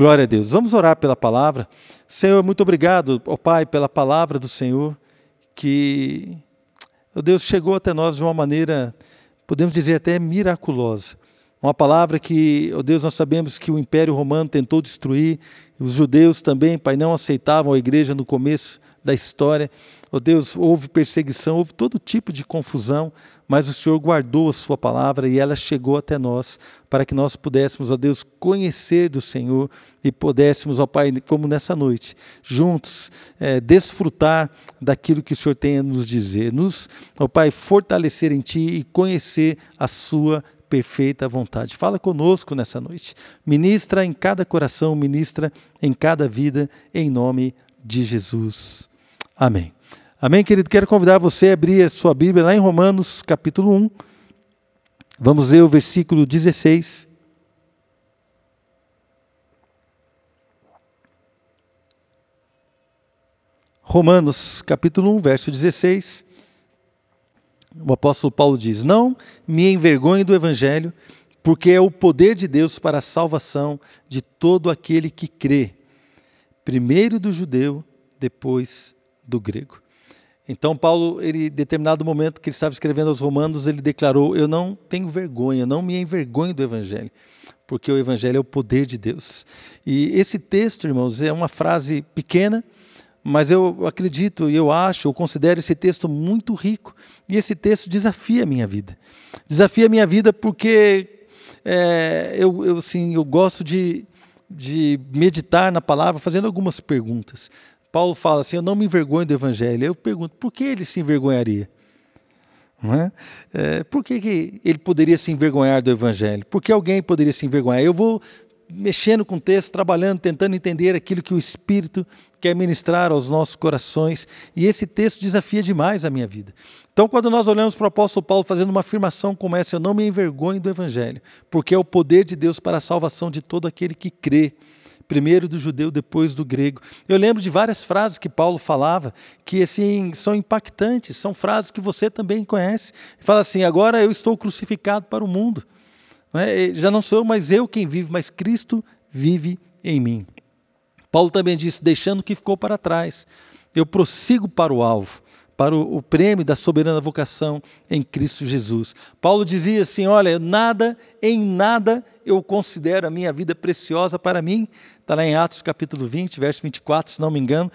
Glória a Deus. Vamos orar pela palavra. Senhor, muito obrigado, ó Pai, pela palavra do Senhor, que, ó Deus, chegou até nós de uma maneira, podemos dizer até miraculosa. Uma palavra que, ó Deus, nós sabemos que o Império Romano tentou destruir, os judeus também, Pai, não aceitavam a igreja no começo da história. Ó Deus, houve perseguição, houve todo tipo de confusão, mas o Senhor guardou a Sua palavra e ela chegou até nós, para que nós pudéssemos, ó Deus, conhecer do Senhor e pudéssemos, ó Pai, como nessa noite, juntos, é, desfrutar daquilo que o Senhor tem a nos dizer, nos, ó Pai, fortalecer em Ti e conhecer a Sua perfeita vontade. Fala conosco nessa noite. Ministra em cada coração, ministra em cada vida, em nome de Jesus. Amém. Amém, querido? Quero convidar você a abrir a sua Bíblia lá em Romanos, capítulo 1. Vamos ver o versículo 16. Romanos, capítulo 1, verso 16. O apóstolo Paulo diz: Não me envergonhe do evangelho, porque é o poder de Deus para a salvação de todo aquele que crê, primeiro do judeu, depois do grego. Então Paulo, ele, em determinado momento que ele estava escrevendo aos Romanos, ele declarou: Eu não tenho vergonha, não me envergonho do Evangelho, porque o Evangelho é o poder de Deus. E esse texto, irmãos, é uma frase pequena, mas eu acredito e eu acho, eu considero esse texto muito rico. E esse texto desafia a minha vida. Desafia a minha vida porque é, eu, eu, assim, eu gosto de, de meditar na palavra fazendo algumas perguntas. Paulo fala assim: Eu não me envergonho do evangelho. Eu pergunto, por que ele se envergonharia? É? É, por que, que ele poderia se envergonhar do evangelho? Por que alguém poderia se envergonhar? Eu vou mexendo com o texto, trabalhando, tentando entender aquilo que o Espírito quer ministrar aos nossos corações, e esse texto desafia demais a minha vida. Então, quando nós olhamos para o apóstolo Paulo fazendo uma afirmação como essa, eu não me envergonho do Evangelho, porque é o poder de Deus para a salvação de todo aquele que crê primeiro do judeu, depois do grego. Eu lembro de várias frases que Paulo falava que assim são impactantes, são frases que você também conhece. Fala assim: agora eu estou crucificado para o mundo. Não é? Já não sou mais eu quem vive, mas Cristo vive em mim. Paulo também disse: deixando o que ficou para trás, eu prossigo para o alvo para o, o, prêmio da soberana vocação em Cristo Jesus. Paulo dizia assim: Olha, nada, em nada eu considero a minha vida preciosa para mim. Está lá em Atos capítulo 20, verso 24, se não me engano.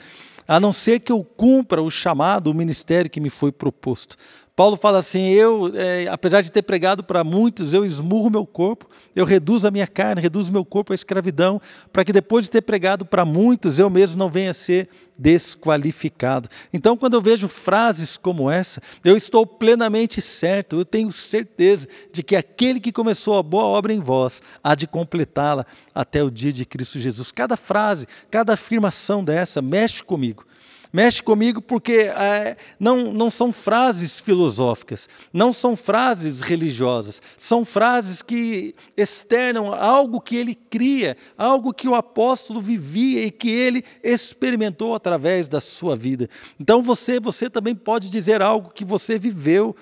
A não ser que eu cumpra o chamado, o ministério que me foi proposto. Paulo fala assim: eu, é, apesar de ter pregado para muitos, eu esmurro meu corpo, eu reduzo a minha carne, reduzo meu corpo à escravidão, para que depois de ter pregado para muitos, eu mesmo não venha a ser desqualificado. Então, quando eu vejo frases como essa, eu estou plenamente certo, eu tenho certeza de que aquele que começou a boa obra em vós há de completá-la até o dia de Cristo Jesus. Cada frase, cada afirmação dessa mexe comigo mexe comigo porque é, não, não são frases filosóficas, não são frases religiosas, são frases que externam algo que ele cria, algo que o apóstolo vivia e que ele experimentou através da sua vida. Então você, você também pode dizer algo que você viveu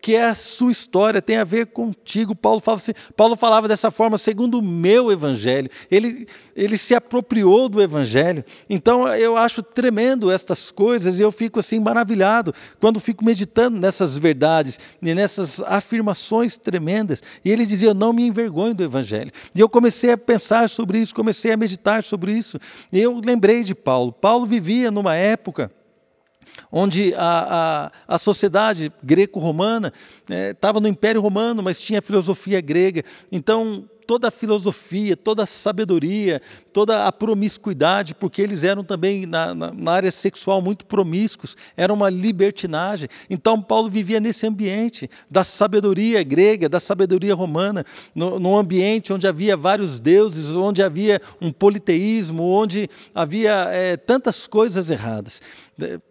que é a sua história, tem a ver contigo. Paulo, fala assim, Paulo falava dessa forma, segundo o meu evangelho. Ele, ele se apropriou do evangelho. Então eu acho tremendo estas coisas e eu fico assim maravilhado quando fico meditando nessas verdades e nessas afirmações tremendas. E ele dizia: Eu não me envergonho do evangelho. E eu comecei a pensar sobre isso, comecei a meditar sobre isso. E eu lembrei de Paulo. Paulo vivia numa época onde a, a, a sociedade greco-romana estava é, no Império Romano, mas tinha filosofia grega. Então, toda a filosofia, toda a sabedoria, toda a promiscuidade, porque eles eram também na, na, na, área sexual muito promíscuos, era uma libertinagem. Então Paulo vivia nesse ambiente da sabedoria grega, da sabedoria romana, no, num ambiente onde havia vários deuses, onde havia um politeísmo, onde havia é, tantas coisas erradas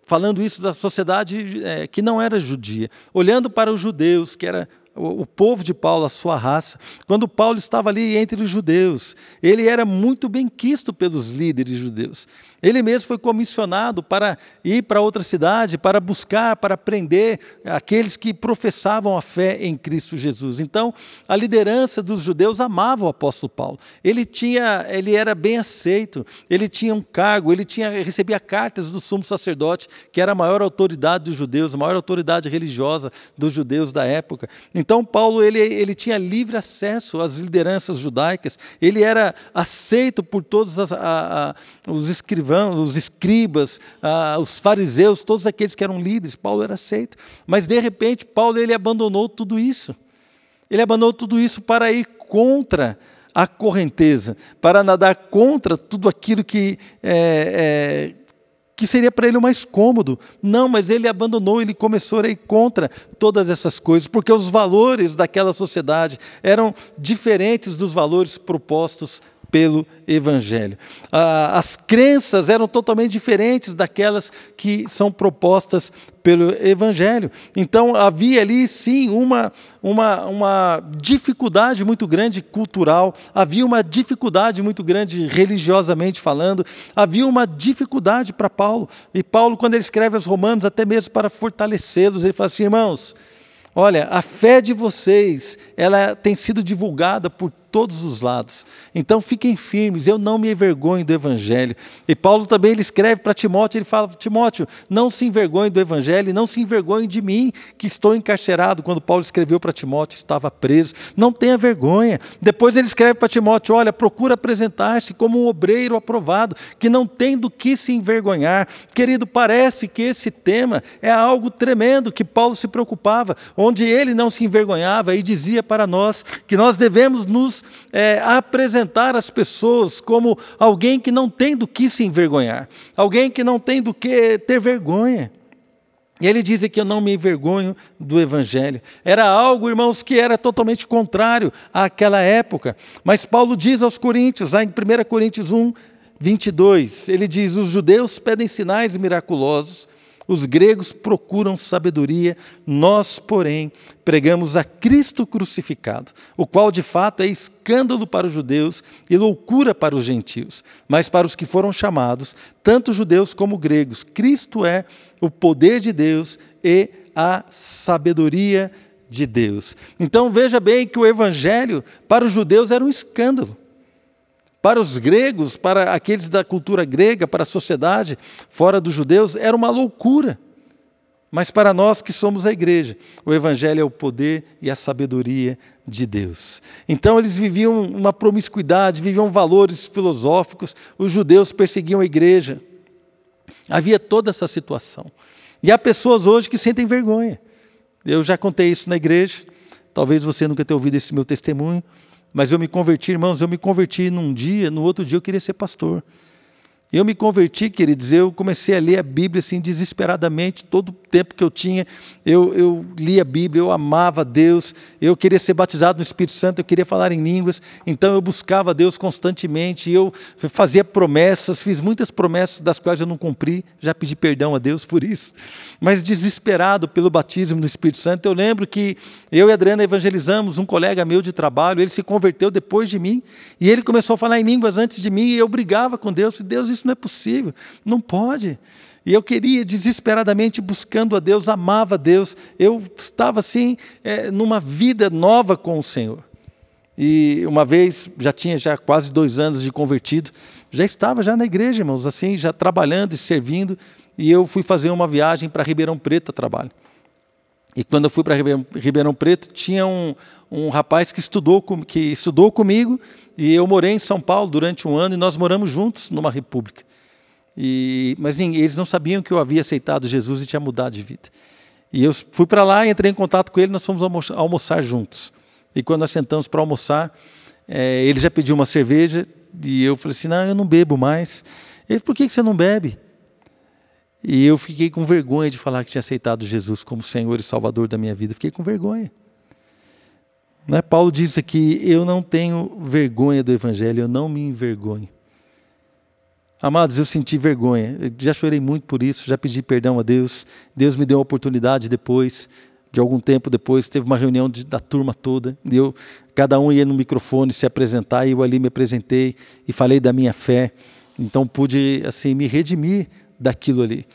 falando isso da sociedade é, que não era judia, olhando para os judeus, que era o povo de Paulo, a sua raça. Quando Paulo estava ali entre os judeus, ele era muito bem quisto pelos líderes judeus. Ele mesmo foi comissionado para ir para outra cidade, para buscar, para prender aqueles que professavam a fé em Cristo Jesus. Então, a liderança dos judeus amava o apóstolo Paulo. Ele tinha, ele era bem aceito, ele tinha um cargo, ele tinha recebia cartas do sumo sacerdote, que era a maior autoridade dos judeus, a maior autoridade religiosa dos judeus da época. Então, Paulo ele, ele tinha livre acesso às lideranças judaicas. Ele era aceito por todos as, a, a, os escrivãos os escribas, ah, os fariseus, todos aqueles que eram líderes, Paulo era aceito. Mas de repente, Paulo ele abandonou tudo isso. Ele abandonou tudo isso para ir contra a correnteza, para nadar contra tudo aquilo que é, é, que seria para ele o mais cômodo. Não, mas ele abandonou, ele começou a ir contra todas essas coisas, porque os valores daquela sociedade eram diferentes dos valores propostos pelo Evangelho. Ah, as crenças eram totalmente diferentes daquelas que são propostas pelo Evangelho. Então havia ali sim uma, uma, uma dificuldade muito grande cultural, havia uma dificuldade muito grande religiosamente falando, havia uma dificuldade para Paulo. E Paulo, quando ele escreve aos Romanos, até mesmo para fortalecê-los, ele fala assim: irmãos. Olha, a fé de vocês, ela tem sido divulgada por todos os lados. Então fiquem firmes, eu não me envergonho do Evangelho. E Paulo também ele escreve para Timóteo, ele fala: Timóteo, não se envergonhe do Evangelho, não se envergonhe de mim, que estou encarcerado. Quando Paulo escreveu para Timóteo, estava preso. Não tenha vergonha. Depois ele escreve para Timóteo: Olha, procura apresentar-se como um obreiro aprovado, que não tem do que se envergonhar. Querido, parece que esse tema é algo tremendo que Paulo se preocupava, onde ele não se envergonhava e dizia para nós que nós devemos nos é, apresentar as pessoas como alguém que não tem do que se envergonhar, alguém que não tem do que ter vergonha. E ele diz que eu não me envergonho do Evangelho. Era algo, irmãos, que era totalmente contrário àquela época. Mas Paulo diz aos Coríntios, lá em 1 Coríntios 1, 22, ele diz: Os judeus pedem sinais miraculosos, os gregos procuram sabedoria, nós, porém, pregamos a Cristo crucificado, o qual de fato é escândalo para os judeus e loucura para os gentios. Mas para os que foram chamados, tanto judeus como gregos, Cristo é o poder de Deus e a sabedoria de Deus. Então veja bem que o evangelho para os judeus era um escândalo. Para os gregos, para aqueles da cultura grega, para a sociedade fora dos judeus, era uma loucura. Mas para nós que somos a igreja, o Evangelho é o poder e a sabedoria de Deus. Então eles viviam uma promiscuidade, viviam valores filosóficos, os judeus perseguiam a igreja. Havia toda essa situação. E há pessoas hoje que sentem vergonha. Eu já contei isso na igreja, talvez você nunca tenha ouvido esse meu testemunho. Mas eu me converti, irmãos, eu me converti num dia, no outro dia eu queria ser pastor. Eu me converti, queridos, eu comecei a ler a Bíblia assim desesperadamente, todo o tempo que eu tinha, eu, eu lia a Bíblia, eu amava Deus, eu queria ser batizado no Espírito Santo, eu queria falar em línguas, então eu buscava Deus constantemente, eu fazia promessas, fiz muitas promessas das quais eu não cumpri, já pedi perdão a Deus por isso, mas desesperado pelo batismo no Espírito Santo, eu lembro que eu e Adriana evangelizamos um colega meu de trabalho, ele se converteu depois de mim, e ele começou a falar em línguas antes de mim, e eu brigava com Deus, e Deus, isso não é possível, não pode. E eu queria desesperadamente buscando a Deus, amava a Deus, eu estava assim, é, numa vida nova com o Senhor. E uma vez, já tinha já quase dois anos de convertido, já estava já na igreja, irmãos, assim, já trabalhando e servindo, e eu fui fazer uma viagem para Ribeirão Preto a trabalho. E quando eu fui para Ribeirão Preto, tinha um, um rapaz que estudou, que estudou comigo, e eu morei em São Paulo durante um ano, e nós moramos juntos numa república. E, mas eles não sabiam que eu havia aceitado Jesus e tinha mudado de vida. E eu fui para lá, entrei em contato com ele, nós fomos almoçar juntos. E quando nós sentamos para almoçar, é, ele já pediu uma cerveja e eu falei assim: não, eu não bebo mais. Ele, por que, que você não bebe? E eu fiquei com vergonha de falar que tinha aceitado Jesus como Senhor e Salvador da minha vida. Fiquei com vergonha. Né? Paulo diz aqui: eu não tenho vergonha do Evangelho, eu não me envergonho. Amados, eu senti vergonha. Eu já chorei muito por isso, já pedi perdão a Deus. Deus me deu a oportunidade depois de algum tempo depois, teve uma reunião de, da turma toda, e eu, cada um ia no microfone se apresentar, e eu ali me apresentei e falei da minha fé. Então pude assim me redimir daquilo ali.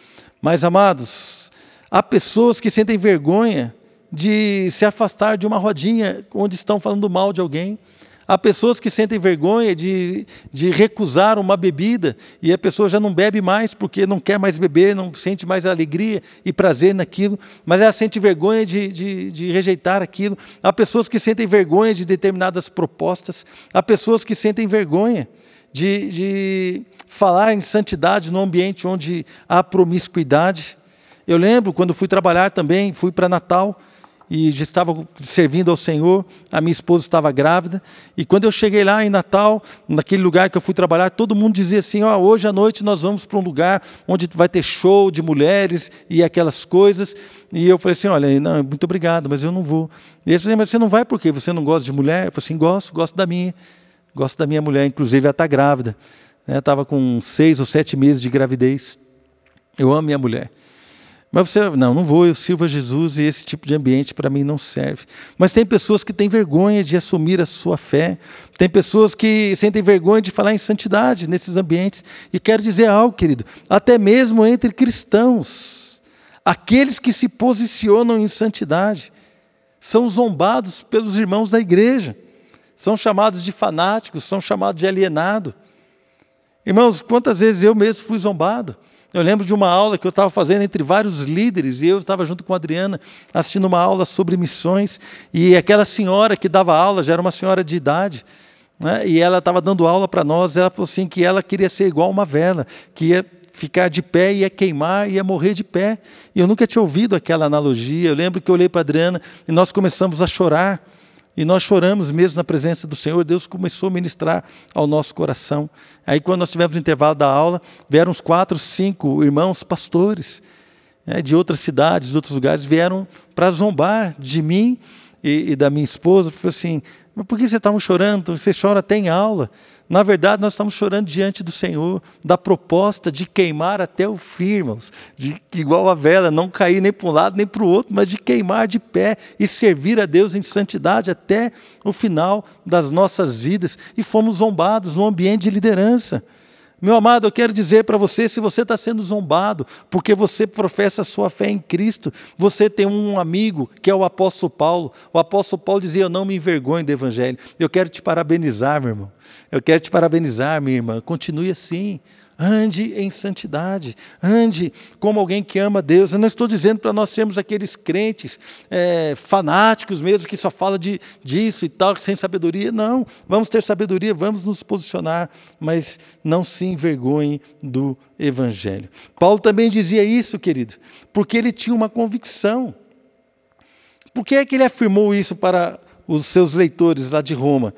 Mas amados, há pessoas que sentem vergonha de se afastar de uma rodinha onde estão falando mal de alguém. Há pessoas que sentem vergonha de, de recusar uma bebida e a pessoa já não bebe mais porque não quer mais beber, não sente mais alegria e prazer naquilo, mas ela sente vergonha de, de, de rejeitar aquilo. Há pessoas que sentem vergonha de determinadas propostas, há pessoas que sentem vergonha de, de falar em santidade no ambiente onde há promiscuidade. Eu lembro quando fui trabalhar também, fui para Natal e já estava servindo ao Senhor, a minha esposa estava grávida, e quando eu cheguei lá em Natal, naquele lugar que eu fui trabalhar, todo mundo dizia assim: ó, oh, hoje à noite nós vamos para um lugar onde vai ter show de mulheres e aquelas coisas. E eu falei assim: olha, não, muito obrigado, mas eu não vou. E eles falaram: mas você não vai por quê? Você não gosta de mulher? Eu falei assim: gosto, gosto da minha, gosto da minha mulher, inclusive ela está grávida. Né? Estava com seis ou sete meses de gravidez. Eu amo minha mulher. Mas você, não, não vou, eu sirvo a Jesus e esse tipo de ambiente para mim não serve. Mas tem pessoas que têm vergonha de assumir a sua fé, tem pessoas que sentem vergonha de falar em santidade nesses ambientes. E quero dizer algo, querido, até mesmo entre cristãos, aqueles que se posicionam em santidade são zombados pelos irmãos da igreja, são chamados de fanáticos, são chamados de alienado. Irmãos, quantas vezes eu mesmo fui zombado? Eu lembro de uma aula que eu estava fazendo entre vários líderes, e eu estava junto com a Adriana assistindo uma aula sobre missões, e aquela senhora que dava aula já era uma senhora de idade, né, e ela estava dando aula para nós, ela falou assim que ela queria ser igual uma vela, que ia ficar de pé, ia queimar, ia morrer de pé. E eu nunca tinha ouvido aquela analogia. Eu lembro que eu olhei para a Adriana e nós começamos a chorar. E nós choramos mesmo na presença do Senhor, Deus começou a ministrar ao nosso coração. Aí, quando nós tivemos o intervalo da aula, vieram uns quatro, cinco irmãos pastores né, de outras cidades, de outros lugares, vieram para zombar de mim e, e da minha esposa. Falei assim: mas por que vocês estavam chorando? Você chora até em aula. Na verdade, nós estamos chorando diante do Senhor, da proposta de queimar até o fim, irmãos. De, igual a vela, não cair nem para um lado nem para o outro, mas de queimar de pé e servir a Deus em santidade até o final das nossas vidas. E fomos zombados no ambiente de liderança. Meu amado, eu quero dizer para você: se você está sendo zombado porque você professa a sua fé em Cristo, você tem um amigo que é o apóstolo Paulo. O apóstolo Paulo dizia: Eu não me envergonho do Evangelho. Eu quero te parabenizar, meu irmão. Eu quero te parabenizar, minha irmã. Continue assim. Ande em santidade, ande como alguém que ama Deus. Eu não estou dizendo para nós sermos aqueles crentes é, fanáticos mesmo, que só fala de, disso e tal, sem sabedoria. Não, vamos ter sabedoria, vamos nos posicionar, mas não se envergonhe do Evangelho. Paulo também dizia isso, querido, porque ele tinha uma convicção. Por que é que ele afirmou isso para os seus leitores lá de Roma?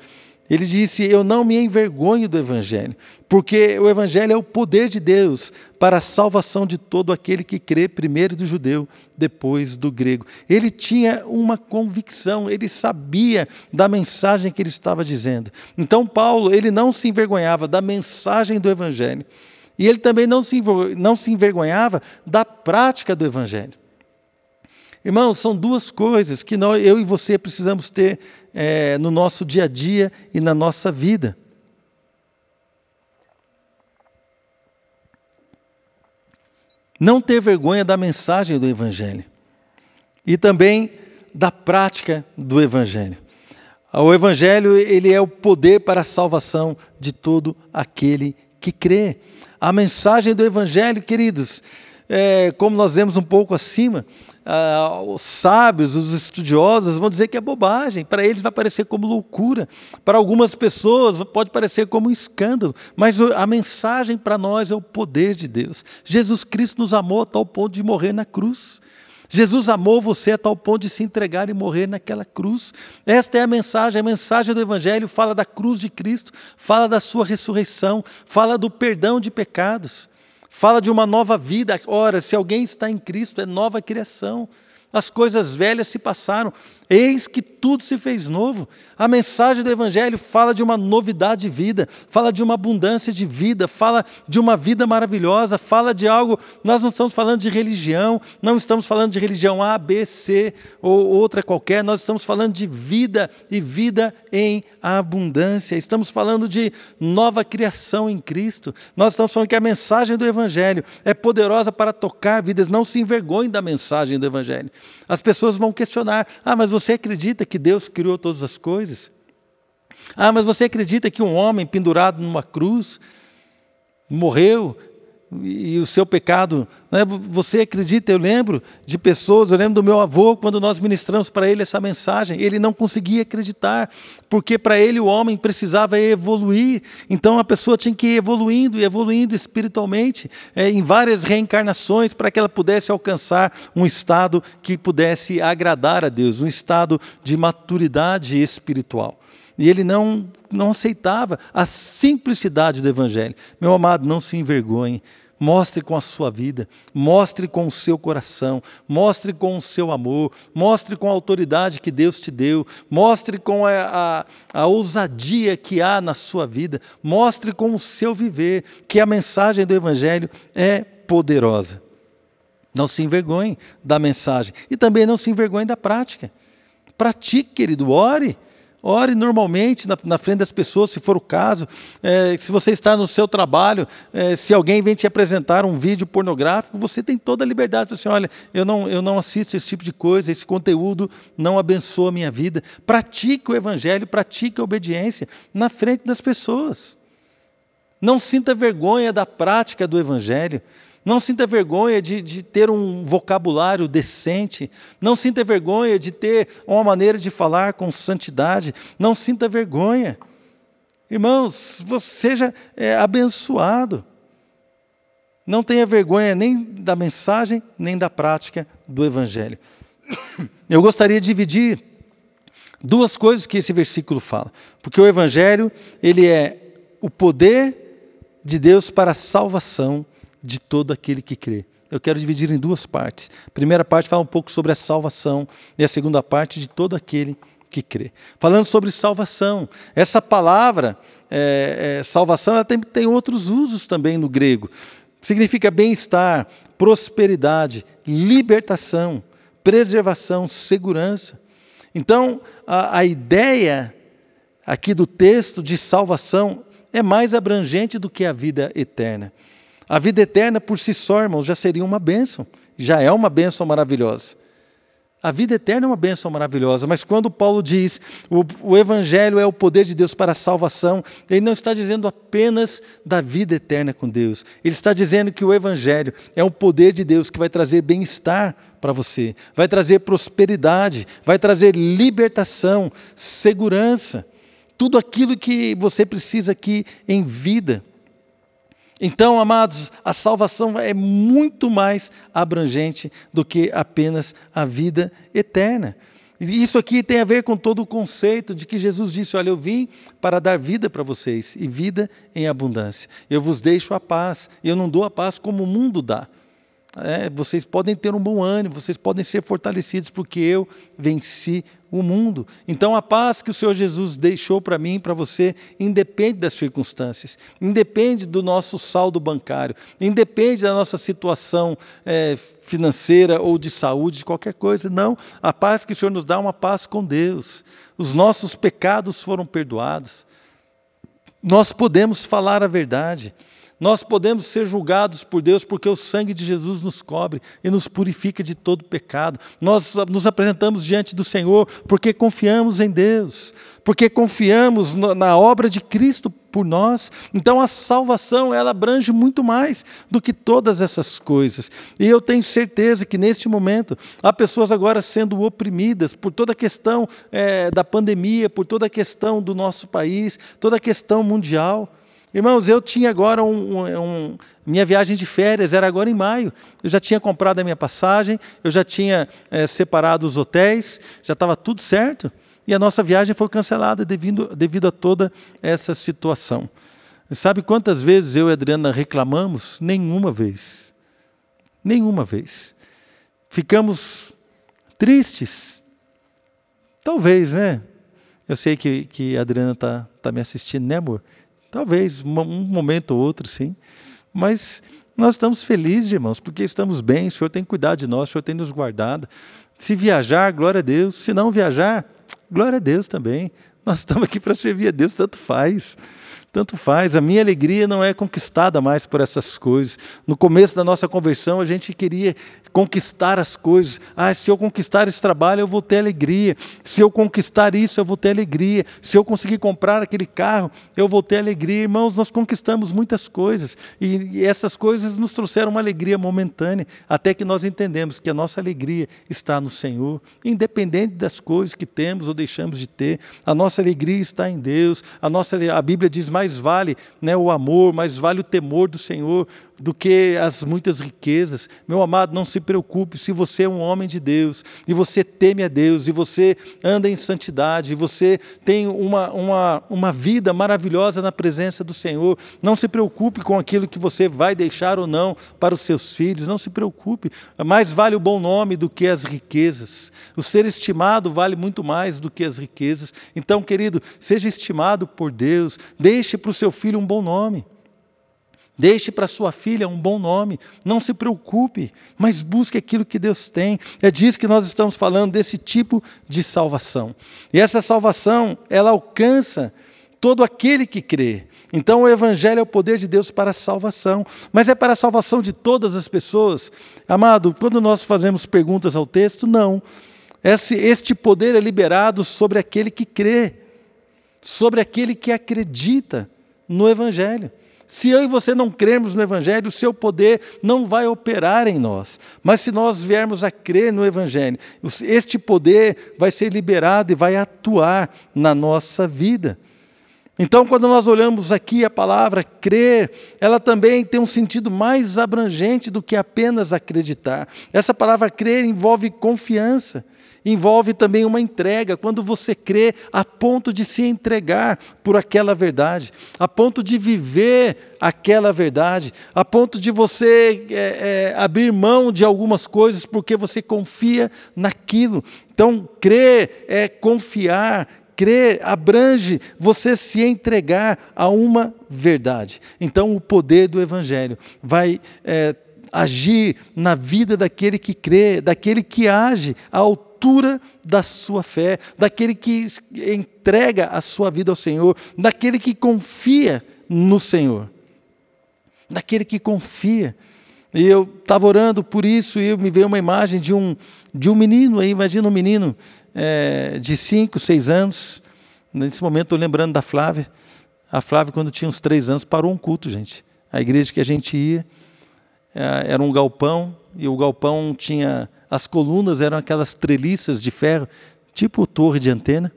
Ele disse: Eu não me envergonho do Evangelho, porque o Evangelho é o poder de Deus para a salvação de todo aquele que crê, primeiro do judeu, depois do grego. Ele tinha uma convicção, ele sabia da mensagem que ele estava dizendo. Então, Paulo, ele não se envergonhava da mensagem do Evangelho, e ele também não se, não se envergonhava da prática do Evangelho. Irmãos, são duas coisas que nós, eu e você precisamos ter é, no nosso dia a dia e na nossa vida. Não ter vergonha da mensagem do Evangelho e também da prática do Evangelho. O Evangelho ele é o poder para a salvação de todo aquele que crê. A mensagem do Evangelho, queridos, é, como nós vemos um pouco acima, ah, os sábios, os estudiosos vão dizer que é bobagem. Para eles vai parecer como loucura. Para algumas pessoas pode parecer como um escândalo. Mas a mensagem para nós é o poder de Deus. Jesus Cristo nos amou a tal ponto de morrer na cruz. Jesus amou você a tal ponto de se entregar e morrer naquela cruz. Esta é a mensagem, a mensagem do Evangelho fala da cruz de Cristo, fala da sua ressurreição, fala do perdão de pecados. Fala de uma nova vida. Ora, se alguém está em Cristo, é nova criação. As coisas velhas se passaram. Eis que tudo se fez novo. A mensagem do Evangelho fala de uma novidade de vida, fala de uma abundância de vida, fala de uma vida maravilhosa, fala de algo. Nós não estamos falando de religião, não estamos falando de religião A, B, C ou outra qualquer, nós estamos falando de vida e vida em abundância. Estamos falando de nova criação em Cristo. Nós estamos falando que a mensagem do Evangelho é poderosa para tocar vidas. Não se envergonhe da mensagem do Evangelho. As pessoas vão questionar: ah, mas você acredita que Deus criou todas as coisas? Ah, mas você acredita que um homem pendurado numa cruz morreu e o seu pecado. Né? Você acredita? Eu lembro de pessoas, eu lembro do meu avô, quando nós ministramos para ele essa mensagem, ele não conseguia acreditar, porque para ele o homem precisava evoluir. Então a pessoa tinha que ir evoluindo e evoluindo espiritualmente, é, em várias reencarnações, para que ela pudesse alcançar um estado que pudesse agradar a Deus, um estado de maturidade espiritual. E ele não, não aceitava a simplicidade do Evangelho. Meu amado, não se envergonhe. Mostre com a sua vida, mostre com o seu coração, mostre com o seu amor, mostre com a autoridade que Deus te deu, mostre com a, a, a, ousadia que há na sua vida, mostre com o seu viver que a mensagem do Evangelho é poderosa. Não se envergonhe da mensagem e também não se envergonhe da prática. Pratique, querido, ore. Ore normalmente na, na, frente das pessoas, se for o caso. É, se você está no seu trabalho, é, se alguém vem te apresentar um vídeo pornográfico, você tem toda a liberdade. Você, olha, eu não, eu não assisto esse tipo de coisa, esse conteúdo não abençoa a minha vida. Pratique o evangelho, pratique a obediência na frente das pessoas. Não sinta vergonha da prática do evangelho. Não sinta vergonha de, de, ter um vocabulário decente. Não sinta vergonha de ter uma maneira de falar com santidade. Não sinta vergonha. Irmãos, você seja é, abençoado. Não tenha vergonha nem da mensagem, nem da prática do Evangelho. Eu gostaria de dividir duas coisas que esse versículo fala. Porque o Evangelho, ele é o poder de Deus para a salvação de todo aquele que crê. Eu quero dividir em duas partes. A primeira parte fala um pouco sobre a salvação e a segunda parte de todo aquele que crê. Falando sobre salvação, essa palavra, é, é, salvação, ela tem, tem outros usos também no grego. Significa bem-estar, prosperidade, libertação, preservação, segurança. Então, a, a ideia aqui do texto de salvação é mais abrangente do que a vida eterna. A vida eterna por si só, irmãos, já seria uma bênção, já é uma bênção maravilhosa. A vida eterna é uma bênção maravilhosa, mas quando Paulo diz o, o Evangelho é o poder de Deus para a salvação, ele não está dizendo apenas da vida eterna com Deus, ele está dizendo que o Evangelho é o poder de Deus que vai trazer bem-estar para você, vai trazer prosperidade, vai trazer libertação, segurança, tudo aquilo que você precisa aqui em vida. Então, amados, a salvação é muito mais abrangente do que apenas a vida eterna. E isso aqui tem a ver com todo o conceito de que Jesus disse: Olha, eu vim para dar vida para vocês e vida em abundância. Eu vos deixo a paz, eu não dou a paz como o mundo dá. É, vocês podem ter um bom ânimo, vocês podem ser fortalecidos, porque eu venci o mundo. Então a paz que o Senhor Jesus deixou para mim e para você independe das circunstâncias, independe do nosso saldo bancário, independe da nossa situação é, financeira ou de saúde, de qualquer coisa. Não, a paz que o Senhor nos dá é uma paz com Deus. Os nossos pecados foram perdoados. Nós podemos falar a verdade. Nós podemos ser julgados por Deus porque o sangue de Jesus nos cobre e nos purifica de todo pecado. Nós nos apresentamos diante do Senhor porque confiamos em Deus, porque confiamos na obra de Cristo por nós. Então a salvação ela abrange muito mais do que todas essas coisas. E eu tenho certeza que neste momento há pessoas agora sendo oprimidas por toda a questão é, da pandemia, por toda a questão do nosso país, toda a questão mundial. Irmãos, eu tinha agora um, um, minha viagem de férias, era agora em maio. Eu já tinha comprado a minha passagem, eu já tinha é, separado os hotéis, já estava tudo certo. E a nossa viagem foi cancelada devido, devido a toda essa situação. sabe quantas vezes eu e a Adriana reclamamos? Nenhuma vez. Nenhuma vez. Ficamos tristes. Talvez, né? Eu sei que, que a Adriana está tá me assistindo, né, amor? Talvez, um momento ou outro, sim. Mas nós estamos felizes, irmãos, porque estamos bem, o Senhor tem cuidado de nós, o Senhor tem nos guardado. Se viajar, glória a Deus. Se não viajar, glória a Deus também. Nós estamos aqui para servir a Deus, tanto faz. Tanto faz, a minha alegria não é conquistada mais por essas coisas. No começo da nossa conversão, a gente queria conquistar as coisas. Ah, se eu conquistar esse trabalho, eu vou ter alegria. Se eu conquistar isso, eu vou ter alegria. Se eu conseguir comprar aquele carro, eu vou ter alegria. Irmãos, nós conquistamos muitas coisas e, essas coisas nos trouxeram uma alegria momentânea, até que nós entendemos que a nossa alegria está no Senhor, independente das coisas que temos ou deixamos de ter. A nossa alegria está em Deus. A nossa a Bíblia diz mais vale né, o amor, mais vale o temor do Senhor do que as muitas riquezas. Meu amado, não se preocupe se você é um homem de Deus e você teme a Deus e você anda em santidade e você tem uma, uma, uma vida maravilhosa na presença do Senhor. Não se preocupe com aquilo que você vai deixar ou não para os seus filhos. Não se preocupe. Mais vale o bom nome do que as riquezas. O ser estimado vale muito mais do que as riquezas. Então, querido, seja estimado por Deus. Deixe para o seu filho um bom nome. Deixe para sua filha um bom nome. Não se preocupe, mas busque aquilo que Deus tem. É disso que nós estamos falando, desse tipo de salvação. E essa salvação, ela alcança todo aquele que crê. Então o Evangelho é o poder de Deus para a salvação, mas é para a salvação de todas as pessoas. Amado, quando nós fazemos perguntas ao texto, não. Esse, este poder é liberado sobre aquele que crê, sobre aquele que acredita no Evangelho. Se eu e você não crermos no Evangelho, o seu poder não vai operar em nós. Mas se nós viermos a crer no Evangelho, este poder vai ser liberado e vai atuar na nossa vida. Então, quando nós olhamos aqui a palavra crer, ela também tem um sentido mais abrangente do que apenas acreditar. Essa palavra crer envolve confiança envolve também uma entrega, quando você crê a ponto de se entregar por aquela verdade, a ponto de viver aquela verdade, a ponto de você é, é, abrir mão de algumas coisas porque você confia naquilo. Então, crer é confiar, crer abrange você se entregar a uma verdade. Então, o poder do Evangelho vai é, agir na vida daquele que crê, daquele que age ao da sua fé, daquele que entrega a sua vida ao Senhor, daquele que confia no Senhor. Daquele que confia. E eu estava orando por isso e me veio uma imagem de um, de um menino, aí, imagina um menino é, de 5, 6 anos. Nesse momento estou lembrando da Flávia. A Flávia, quando tinha uns três anos, parou um culto, gente. A igreja que a gente ia era um galpão, e o galpão tinha as colunas eram aquelas treliças de ferro, tipo torre de antena.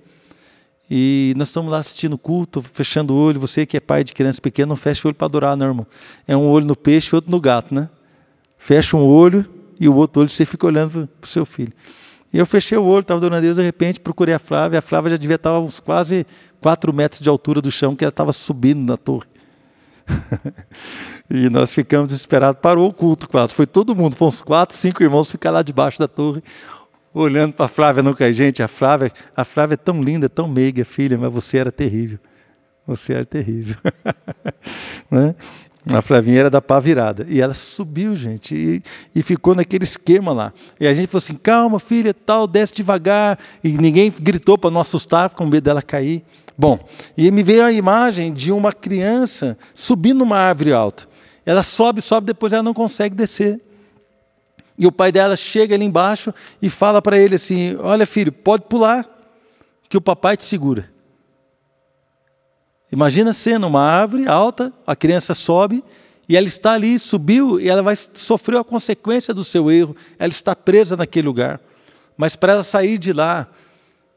E nós estamos lá assistindo culto, fechando o olho. Você que é pai de criança pequena, não fecha o olho para adorar, não, irmão. É um olho no peixe e outro no gato, né? Fecha um olho e o outro olho você fica olhando para o seu filho. E eu fechei o olho, estava adorando a Deus, de repente procurei a Flávia. A Flávia já devia estar uns quase 4 metros de altura do chão, que ela estava subindo na torre. e nós ficamos desesperados. Parou o culto quase. Foi todo mundo, foram uns quatro, cinco irmãos ficar lá debaixo da torre, olhando para a Flávia não cair. Gente, a Flávia, a Flávia é tão linda, tão meiga, filha, mas você era terrível. Você era terrível. né? A Flavinha era da pá virada. E ela subiu, gente, e, e, ficou naquele esquema lá. E a gente falou assim: calma, filha, tal, desce devagar. E ninguém gritou para não assustar, com medo dela cair. Bom, e me veio a imagem de uma criança subindo numa árvore alta. Ela sobe, sobe, depois ela não consegue descer. E o pai dela chega ali embaixo e fala para ele assim: Olha, filho, pode pular, que o papai te segura. Imagina sendo uma árvore alta, a criança sobe e ela está ali, subiu e ela vai sofrer a consequência do seu erro. Ela está presa naquele lugar. Mas para ela sair de lá?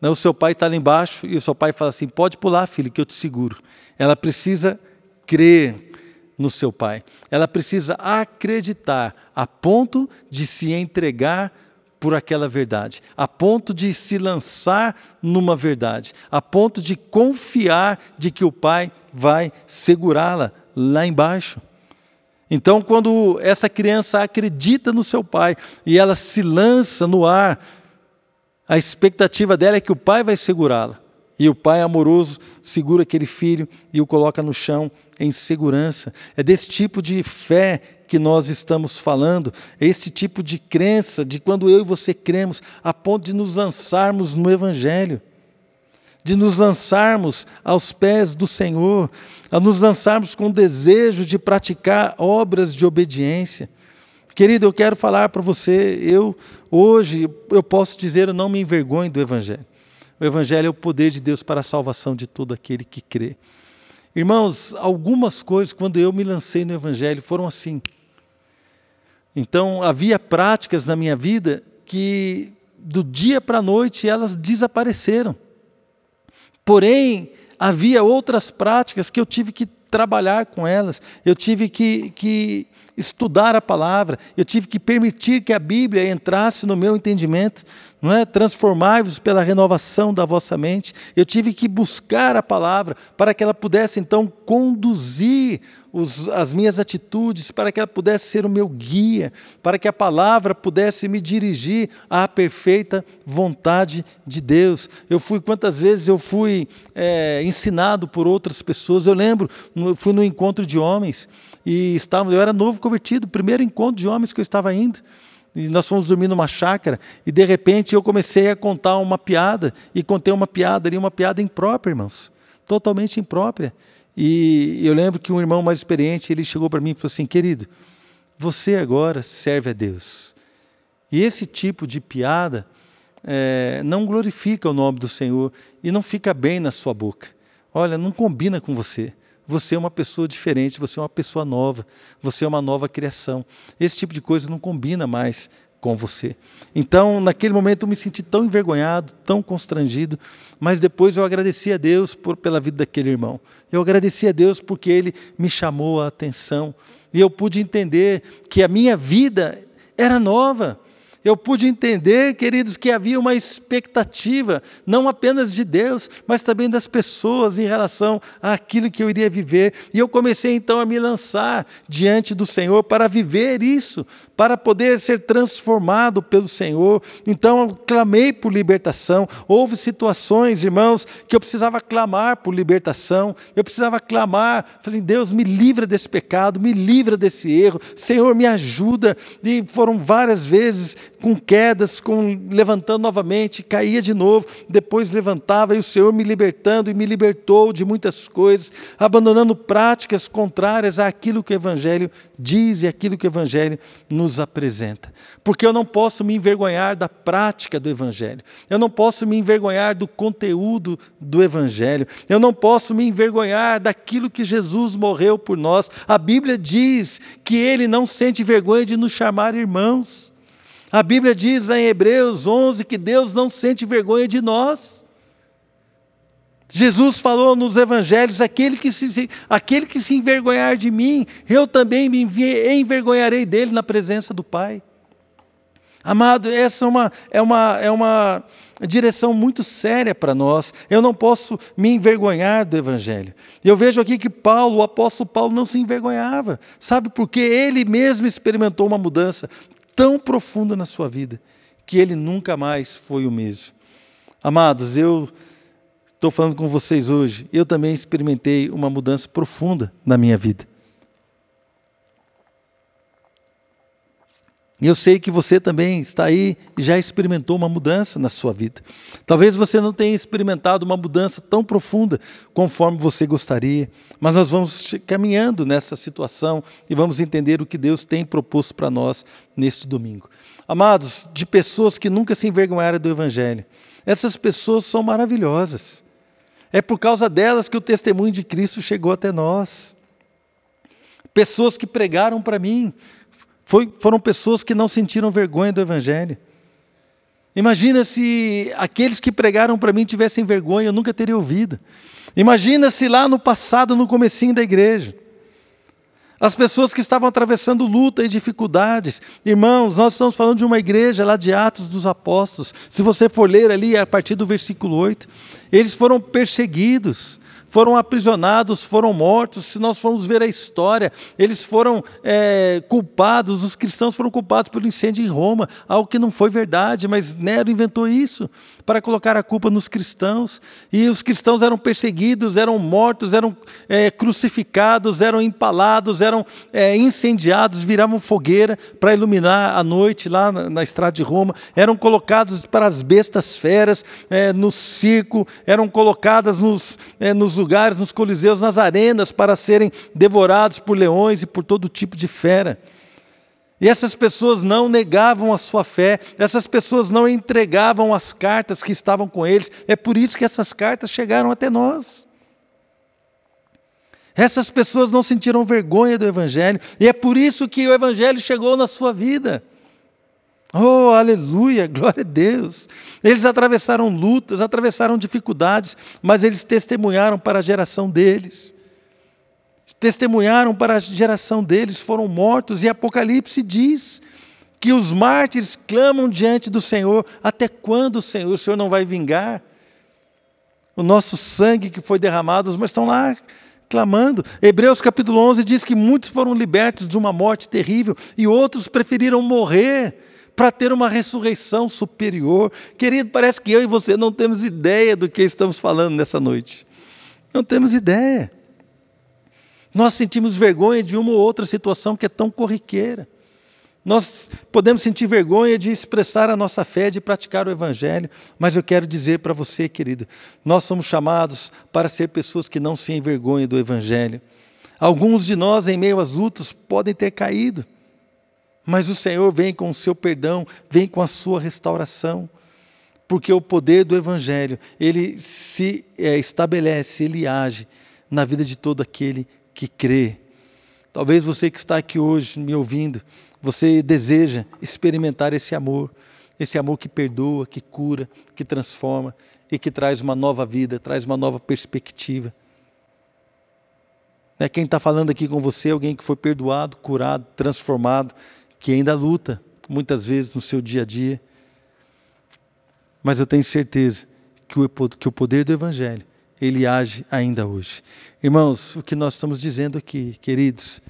O seu pai está lá embaixo e o seu pai fala assim: pode pular, filho, que eu te seguro. Ela precisa crer no seu pai. Ela precisa acreditar a ponto de se entregar por aquela verdade, a ponto de se lançar numa verdade, a ponto de confiar de que o pai vai segurá-la lá embaixo. Então, quando essa criança acredita no seu pai e ela se lança no ar, A expectativa dela é que o pai vai segurá-la. E o pai amoroso segura aquele filho e o coloca no chão em segurança. É desse tipo de fé que nós estamos falando, é esse tipo de crença, de quando eu e você cremos, a ponto de nos lançarmos no Evangelho, de nos lançarmos aos pés do Senhor, a nos lançarmos com o desejo de praticar obras de obediência. Querido, eu quero falar para você, eu hoje eu posso dizer, eu não me envergonho do evangelho. O evangelho é o poder de Deus para a salvação de todo aquele que crê. Irmãos, algumas coisas quando eu me lancei no evangelho foram assim. Então, havia práticas na minha vida que do dia para a noite elas desapareceram. Porém, havia outras práticas que eu tive que trabalhar com elas, eu tive que, que estudar a palavra, eu tive que permitir que a Bíblia entrasse no meu entendimento, não é? Transformai-vos pela renovação da vossa mente. Eu tive que buscar a palavra para que ela pudesse então conduzir os, as minhas atitudes, para que ela pudesse ser o meu guia, para que a palavra pudesse me dirigir à perfeita vontade de Deus. Eu fui, quantas vezes eu fui é, ensinado por outras pessoas, eu lembro, eu fui no encontro de homens, e estava, eu era novo convertido, primeiro encontro de homens que eu estava indo. E nós fomos dormir numa chácara e de repente eu comecei a contar uma piada e contei uma piada ali, uma piada imprópria, irmãos, totalmente imprópria. E eu lembro que um irmão mais experiente, ele chegou para mim e falou assim: "Querido, você agora serve a Deus". E esse tipo de piada é, não glorifica o nome do Senhor e não fica bem na sua boca. Olha, não combina com você. Você é uma pessoa diferente, você é uma pessoa nova, você é uma nova criação. Esse tipo de coisa não combina mais com você. Então, naquele momento, eu me senti tão envergonhado, tão constrangido, mas depois eu agradeci a Deus por, pela vida daquele irmão. Eu agradeci a Deus porque ele me chamou a atenção e eu pude entender que a minha vida era nova eu pude entender, queridos, que havia uma expectativa, não apenas de Deus, mas também das pessoas em relação àquilo que eu iria viver. E eu comecei então a me lançar diante do Senhor para viver isso, para poder ser transformado pelo Senhor. Então eu clamei por libertação. Houve situações, irmãos, que eu precisava clamar por libertação, eu precisava clamar, falei, Deus, me livra desse pecado, me livra desse erro, Senhor, me ajuda. E foram várias vezes com quedas, com levantando novamente, caía de novo, depois levantava e o Senhor me libertando e me libertou de muitas coisas, abandonando práticas contrárias àquilo que o Evangelho diz e aquilo que o Evangelho nos apresenta. Porque eu não posso me envergonhar da prática do Evangelho, eu não posso me envergonhar do conteúdo do Evangelho, eu não posso me envergonhar daquilo que Jesus morreu por nós. A Bíblia diz que ele não sente vergonha de nos chamar irmãos. A Bíblia diz em Hebreus 11 que Deus não sente vergonha de nós. Jesus falou nos evangelhos: aquele que se, aquele que se envergonhar de mim, eu também me envergonharei dele na presença do Pai. Amado, essa é uma, é uma, é uma direção muito séria para nós. Eu não posso me envergonhar do Evangelho. Eu vejo aqui que Paulo, o apóstolo Paulo, não se envergonhava. Sabe por quê? Ele mesmo experimentou uma mudança tão profunda na sua vida que ele nunca mais foi o mesmo. Amados, eu estou falando com vocês hoje, eu também experimentei uma mudança profunda na minha vida. E eu sei que você também está aí e já experimentou uma mudança na sua vida. Talvez você não tenha experimentado uma mudança tão profunda conforme você gostaria, mas nós vamos caminhando nessa situação e vamos entender o que Deus tem proposto para nós neste domingo. Amados, de pessoas que nunca se envergonharam do Evangelho, essas pessoas são maravilhosas. É por causa delas que o testemunho de Cristo chegou até nós. Pessoas que pregaram para mim, foi, foram pessoas que não sentiram vergonha do Evangelho. Imagina se aqueles que pregaram para mim tivessem vergonha, eu nunca teria ouvido. Imagina se lá no passado, no comecinho da igreja, as pessoas que estavam atravessando luta e dificuldades. Irmãos, nós estamos falando de uma igreja lá de Atos dos Apóstolos. Se você for ler ali a partir do versículo 8, eles foram perseguidos, foram aprisionados, foram mortos. Se nós formos ver a história, eles foram é, culpados, os cristãos foram culpados pelo incêndio em Roma, algo que não foi verdade, mas Nero inventou isso para colocar a culpa nos cristãos. E os cristãos eram perseguidos, eram mortos, eram é, crucificados, eram empalados, eram é, incendiados, viravam fogueira para iluminar a noite lá na, na, estrada de Roma, eram colocados para as bestas feras é, no circo, eram colocadas nos, é, nos lugares, nos coliseus, nas arenas, para serem devorados por leões e por todo tipo de fera. E essas pessoas não negavam a sua fé, essas pessoas não entregavam as cartas que estavam com eles. É por isso que essas cartas chegaram até nós. Essas pessoas não sentiram vergonha do Evangelho, e é por isso que o Evangelho chegou na sua vida. Oh, aleluia, glória a Deus. Eles atravessaram lutas, atravessaram dificuldades, mas eles testemunharam para a geração deles testemunharam para a geração deles, foram mortos, e Apocalipse diz que os mártires clamam diante do Senhor: até quando, Senhor? O Senhor não vai vingar? O nosso sangue que foi derramado, os estão lá clamando. Hebreus capítulo 11 diz que muitos foram libertos de uma morte terrível e outros preferiram morrer para ter uma ressurreição superior. Querido, parece que eu e você não temos ideia do que estamos falando nessa noite. Não temos ideia. Nós sentimos vergonha de uma ou outra situação que é tão corriqueira. Nós podemos sentir vergonha de expressar a nossa fé, de praticar o Evangelho, mas eu quero dizer para você, querido, nós somos chamados para ser pessoas que não se envergonhem do Evangelho. Alguns de nós, em meio às lutas, podem ter caído, mas o Senhor vem com o seu perdão, vem com a sua restauração, porque o poder do Evangelho, ele se é, estabelece, ele age na vida de todo aquele que crê. Talvez você que está aqui hoje me ouvindo, você deseja experimentar esse amor, esse amor que perdoa, que cura, que transforma e que traz uma nova vida, traz uma nova perspectiva. É quem está falando aqui com você, alguém que foi perdoado, curado, transformado, que ainda luta muitas vezes no seu dia a dia. Mas eu tenho certeza que o poder do Evangelho ele age ainda hoje. Irmãos, o que nós estamos dizendo aqui, queridos,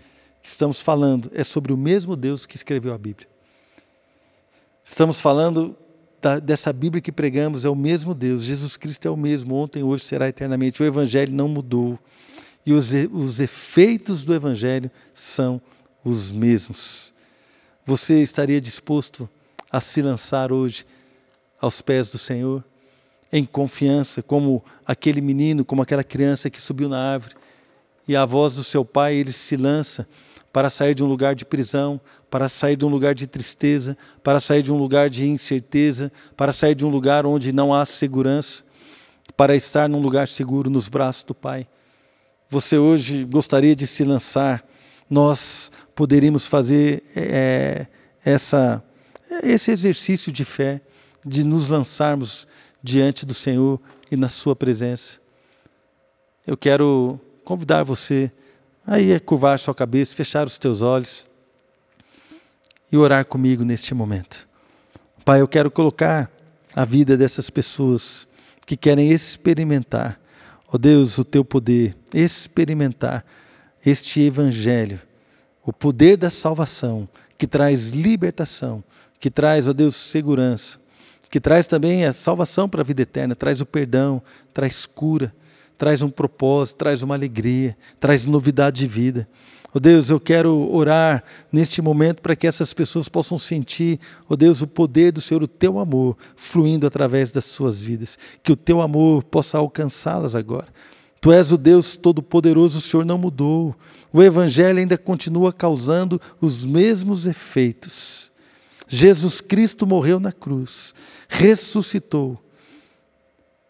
que estamos falando é sobre o mesmo Deus que escreveu a Bíblia. Estamos falando da, dessa Bíblia que pregamos, é o mesmo Deus, Jesus Cristo é o mesmo, ontem, hoje, será eternamente. O Evangelho não mudou. E os, os efeitos do Evangelho são os mesmos. Você estaria disposto a se lançar hoje aos pés do Senhor? Em confiança, como aquele menino, como aquela criança que subiu na árvore. E a voz do seu pai, ele se lança para sair de um lugar de prisão, para sair de um lugar de tristeza, para sair de um lugar de incerteza, para sair de um lugar onde não há segurança, para estar num lugar seguro nos braços do Pai. Você hoje gostaria de se lançar, nós poderíamos fazer é, essa, esse exercício de fé, de nos lançarmos diante do Senhor e na Sua presença. Eu quero convidar você a ir curvar a sua cabeça, fechar os teus olhos e orar comigo neste momento. Pai, eu quero colocar a vida dessas pessoas que querem experimentar, ó oh Deus, o teu poder, experimentar este evangelho, o poder da salvação que traz libertação, que traz, ó oh Deus, segurança, que traz também a salvação para a vida eterna, traz o perdão, traz cura, traz um propósito, traz uma alegria, traz novidade de vida. Oh Deus, eu quero orar neste momento para que essas pessoas possam sentir, oh Deus, o poder do Senhor, o teu amor fluindo através das suas vidas, que o teu amor possa alcançá-las agora. Tu és o Deus Todo-Poderoso, o Senhor não mudou. O Evangelho ainda continua causando os mesmos efeitos. Jesus Cristo morreu na cruz, ressuscitou.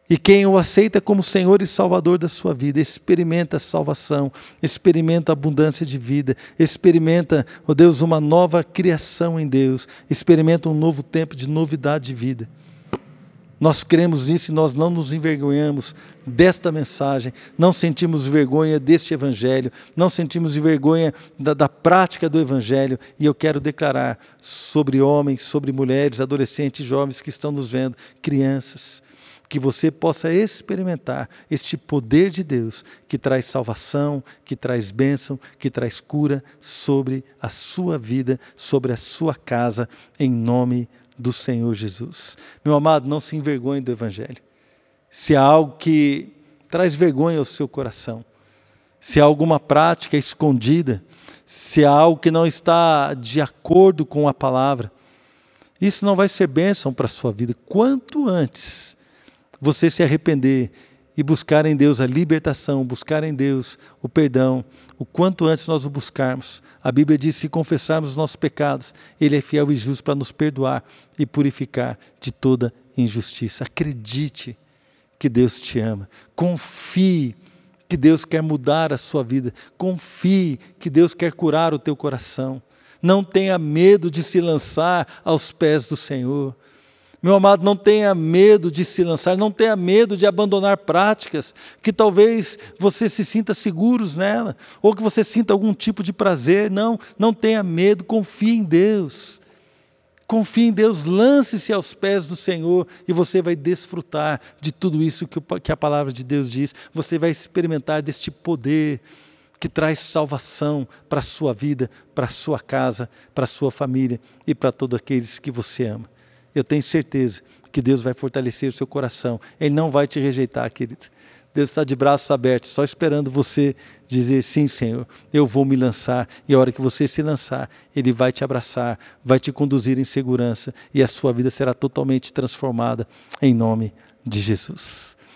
E quem o aceita como Senhor e Salvador da sua vida, experimenta a salvação, experimenta a abundância de vida, experimenta, oh Deus, uma nova criação em Deus, experimenta um novo tempo de novidade de vida. Nós cremos nisso e nós não nos envergonhamos desta mensagem, não sentimos vergonha deste Evangelho, não sentimos vergonha da, da, prática do Evangelho. E eu quero declarar sobre homens, sobre mulheres, adolescentes, jovens que estão nos vendo, crianças, que você possa experimentar este poder de Deus que traz salvação, que traz bênção, que traz cura sobre a sua vida, sobre a sua casa, em nome do Senhor Jesus. Meu amado, não se envergonhe do Evangelho. Se há algo que traz vergonha ao seu coração, se há alguma prática escondida, se há algo que não está de acordo com a palavra, isso não vai ser bênção para a sua vida. Quanto antes você se arrepender e buscar em Deus a libertação, buscar em Deus o perdão, o quanto antes nós o buscarmos. A Bíblia diz: se confessarmos os nossos pecados, Ele é fiel e justo para nos perdoar e purificar de toda injustiça. Acredite que Deus te ama. Confie que Deus quer mudar a sua vida. Confie que Deus quer curar o teu coração. Não tenha medo de se lançar aos pés do Senhor. Meu amado, não tenha medo de se lançar, não tenha medo de abandonar práticas que talvez você se sinta seguros nela, ou que você sinta algum tipo de prazer. Não, não tenha medo, confie em Deus. Confie em Deus, lance-se aos pés do Senhor e você vai desfrutar de tudo isso que a palavra de Deus diz. Você vai experimentar deste poder que traz salvação para a sua vida, para a sua casa, para a sua família e para todos aqueles que você ama. Eu tenho certeza que Deus vai fortalecer o seu coração. Ele não vai te rejeitar, querido. Deus está de braços abertos, só esperando você dizer: sim, Senhor, eu vou me lançar. E a hora que você se lançar, Ele vai te abraçar, vai te conduzir em segurança e a sua vida será totalmente transformada em nome de Jesus.